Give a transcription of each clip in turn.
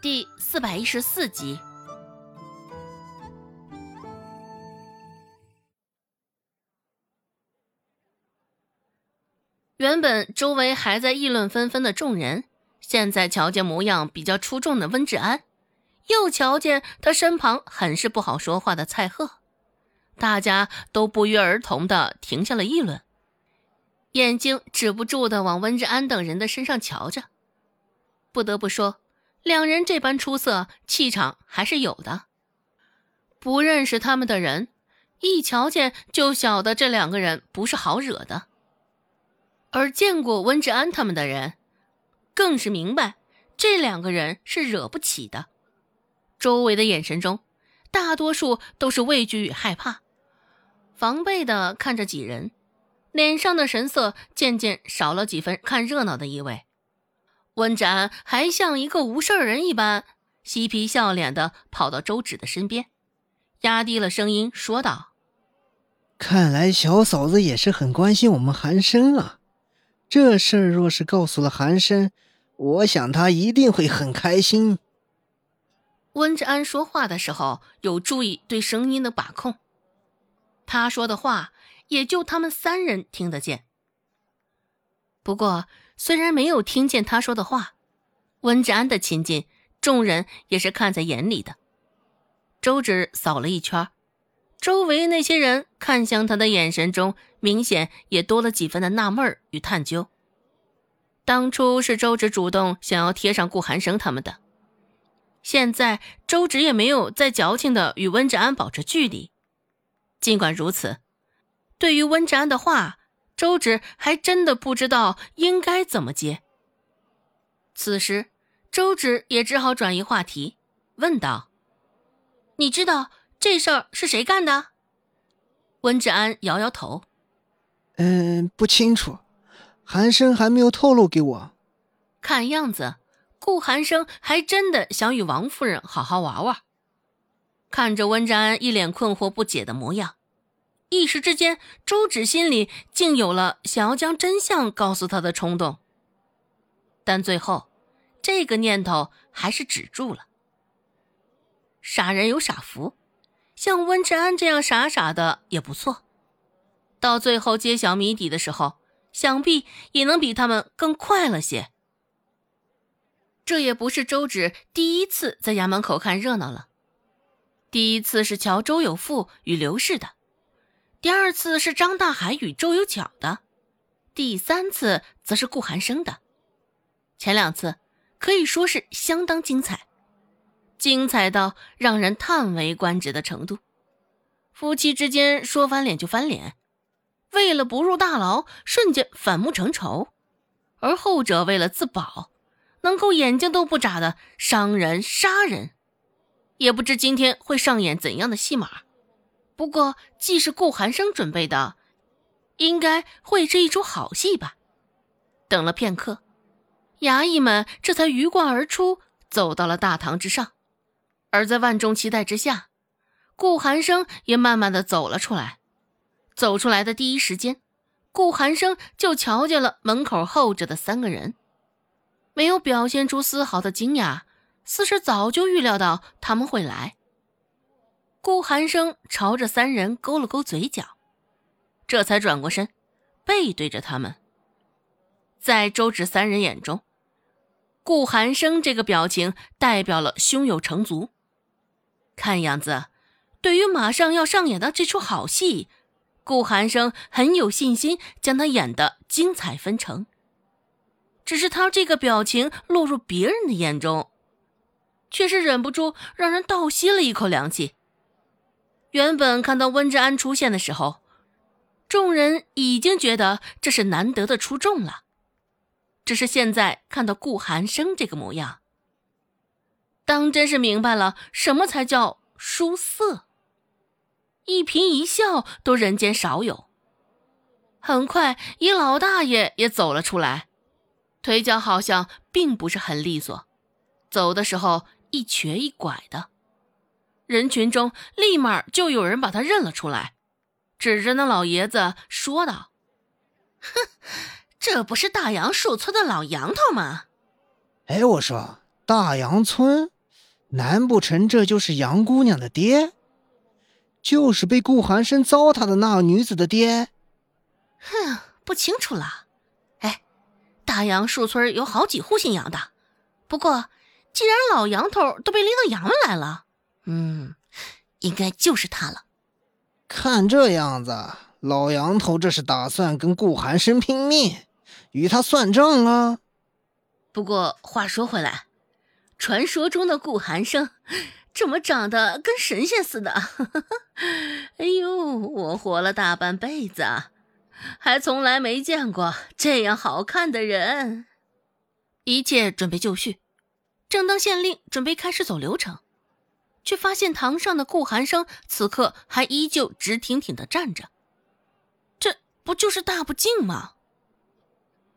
第四百一十四集。原本周围还在议论纷纷的众人，现在瞧见模样比较出众的温志安，又瞧见他身旁很是不好说话的蔡贺，大家都不约而同的停下了议论，眼睛止不住的往温志安等人的身上瞧着。不得不说。两人这般出色，气场还是有的。不认识他们的人，一瞧见就晓得这两个人不是好惹的；而见过温志安他们的人，更是明白这两个人是惹不起的。周围的眼神中，大多数都是畏惧与害怕，防备的看着几人，脸上的神色渐渐少了几分看热闹的意味。温志安还像一个无事人一般，嬉皮笑脸的跑到周芷的身边，压低了声音说道：“看来小嫂子也是很关心我们寒生啊。这事儿若是告诉了寒生，我想他一定会很开心。”温志安说话的时候有注意对声音的把控，他说的话也就他们三人听得见。不过。虽然没有听见他说的话，温志安的亲近，众人也是看在眼里的。周芷扫了一圈，周围那些人看向他的眼神中，明显也多了几分的纳闷与探究。当初是周芷主动想要贴上顾寒生他们的，现在周芷也没有再矫情的与温志安保持距离。尽管如此，对于温志安的话。周芷还真的不知道应该怎么接。此时，周芷也只好转移话题，问道：“你知道这事儿是谁干的？”温志安摇摇头：“嗯，不清楚，韩生还没有透露给我。”看样子，顾寒生还真的想与王夫人好好玩玩。看着温志安一脸困惑不解的模样。一时之间，周芷心里竟有了想要将真相告诉他的冲动，但最后，这个念头还是止住了。傻人有傻福，像温志安这样傻傻的也不错。到最后揭晓谜底的时候，想必也能比他们更快了些。这也不是周芷第一次在衙门口看热闹了，第一次是瞧周有富与刘氏的。第二次是张大海与周有巧的，第三次则是顾寒生的。前两次可以说是相当精彩，精彩到让人叹为观止的程度。夫妻之间说翻脸就翻脸，为了不入大牢，瞬间反目成仇；而后者为了自保，能够眼睛都不眨的伤人杀人。也不知今天会上演怎样的戏码。不过，既是顾寒生准备的，应该会是一出好戏吧。等了片刻，衙役们这才鱼贯而出，走到了大堂之上。而在万众期待之下，顾寒生也慢慢的走了出来。走出来的第一时间，顾寒生就瞧见了门口候着的三个人，没有表现出丝毫的惊讶，似是早就预料到他们会来。顾寒生朝着三人勾了勾嘴角，这才转过身，背对着他们。在周芷三人眼中，顾寒生这个表情代表了胸有成竹。看样子，对于马上要上演的这出好戏，顾寒生很有信心将他演得精彩纷呈。只是他这个表情落入别人的眼中，却是忍不住让人倒吸了一口凉气。原本看到温志安出现的时候，众人已经觉得这是难得的出众了。只是现在看到顾寒生这个模样，当真是明白了什么才叫书色。一颦一笑都人间少有。很快，一老大爷也走了出来，腿脚好像并不是很利索，走的时候一瘸一拐的。人群中立马就有人把他认了出来，指着那老爷子说道：“哼，这不是大杨树村的老杨头吗？”哎，我说大杨村？难不成这就是杨姑娘的爹？就是被顾寒生糟蹋的那女子的爹？哼，不清楚了。哎，大杨树村有好几户姓杨的，不过既然老杨头都被拎到衙门来了，嗯，应该就是他了。看这样子，老杨头这是打算跟顾寒生拼命，与他算账啊。不过话说回来。传说中的顾寒生，怎么长得跟神仙似的？哎呦，我活了大半辈子，还从来没见过这样好看的人。一切准备就绪，正当县令准备开始走流程，却发现堂上的顾寒生此刻还依旧直挺挺的站着。这不就是大不敬吗？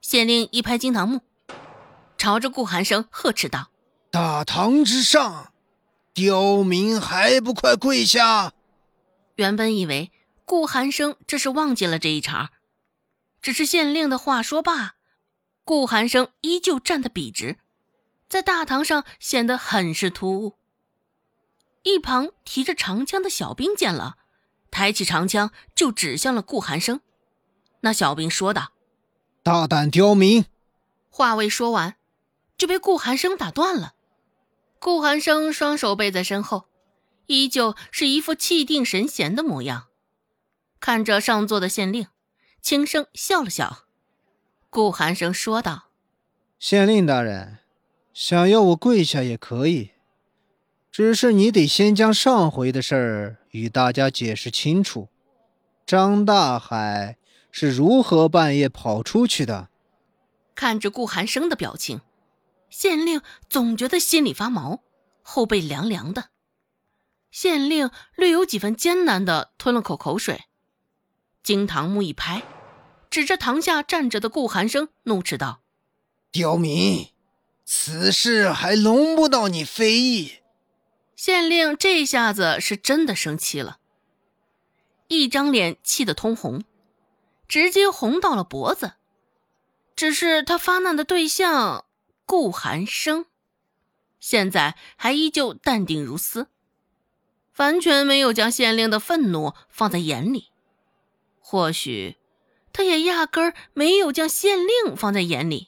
县令一拍惊堂木，朝着顾寒生呵斥道。大堂之上，刁民还不快跪下！原本以为顾寒生这是忘记了这一茬，只是县令的话说罢，顾寒生依旧站得笔直，在大堂上显得很是突兀。一旁提着长枪的小兵见了，抬起长枪就指向了顾寒生。那小兵说道：“大胆刁民！”话未说完，就被顾寒生打断了。顾寒生双手背在身后，依旧是一副气定神闲的模样，看着上座的县令，轻声笑了笑。顾寒生说道：“县令大人，想要我跪下也可以，只是你得先将上回的事儿与大家解释清楚。张大海是如何半夜跑出去的？”看着顾寒生的表情。县令总觉得心里发毛，后背凉凉的。县令略有几分艰难的吞了口口水，惊堂木一拍，指着堂下站着的顾寒生，怒斥道：“刁民，此事还轮不到你非议。”县令这下子是真的生气了，一张脸气得通红，直接红到了脖子。只是他发难的对象。顾寒生现在还依旧淡定如斯，完全没有将县令的愤怒放在眼里。或许，他也压根儿没有将县令放在眼里。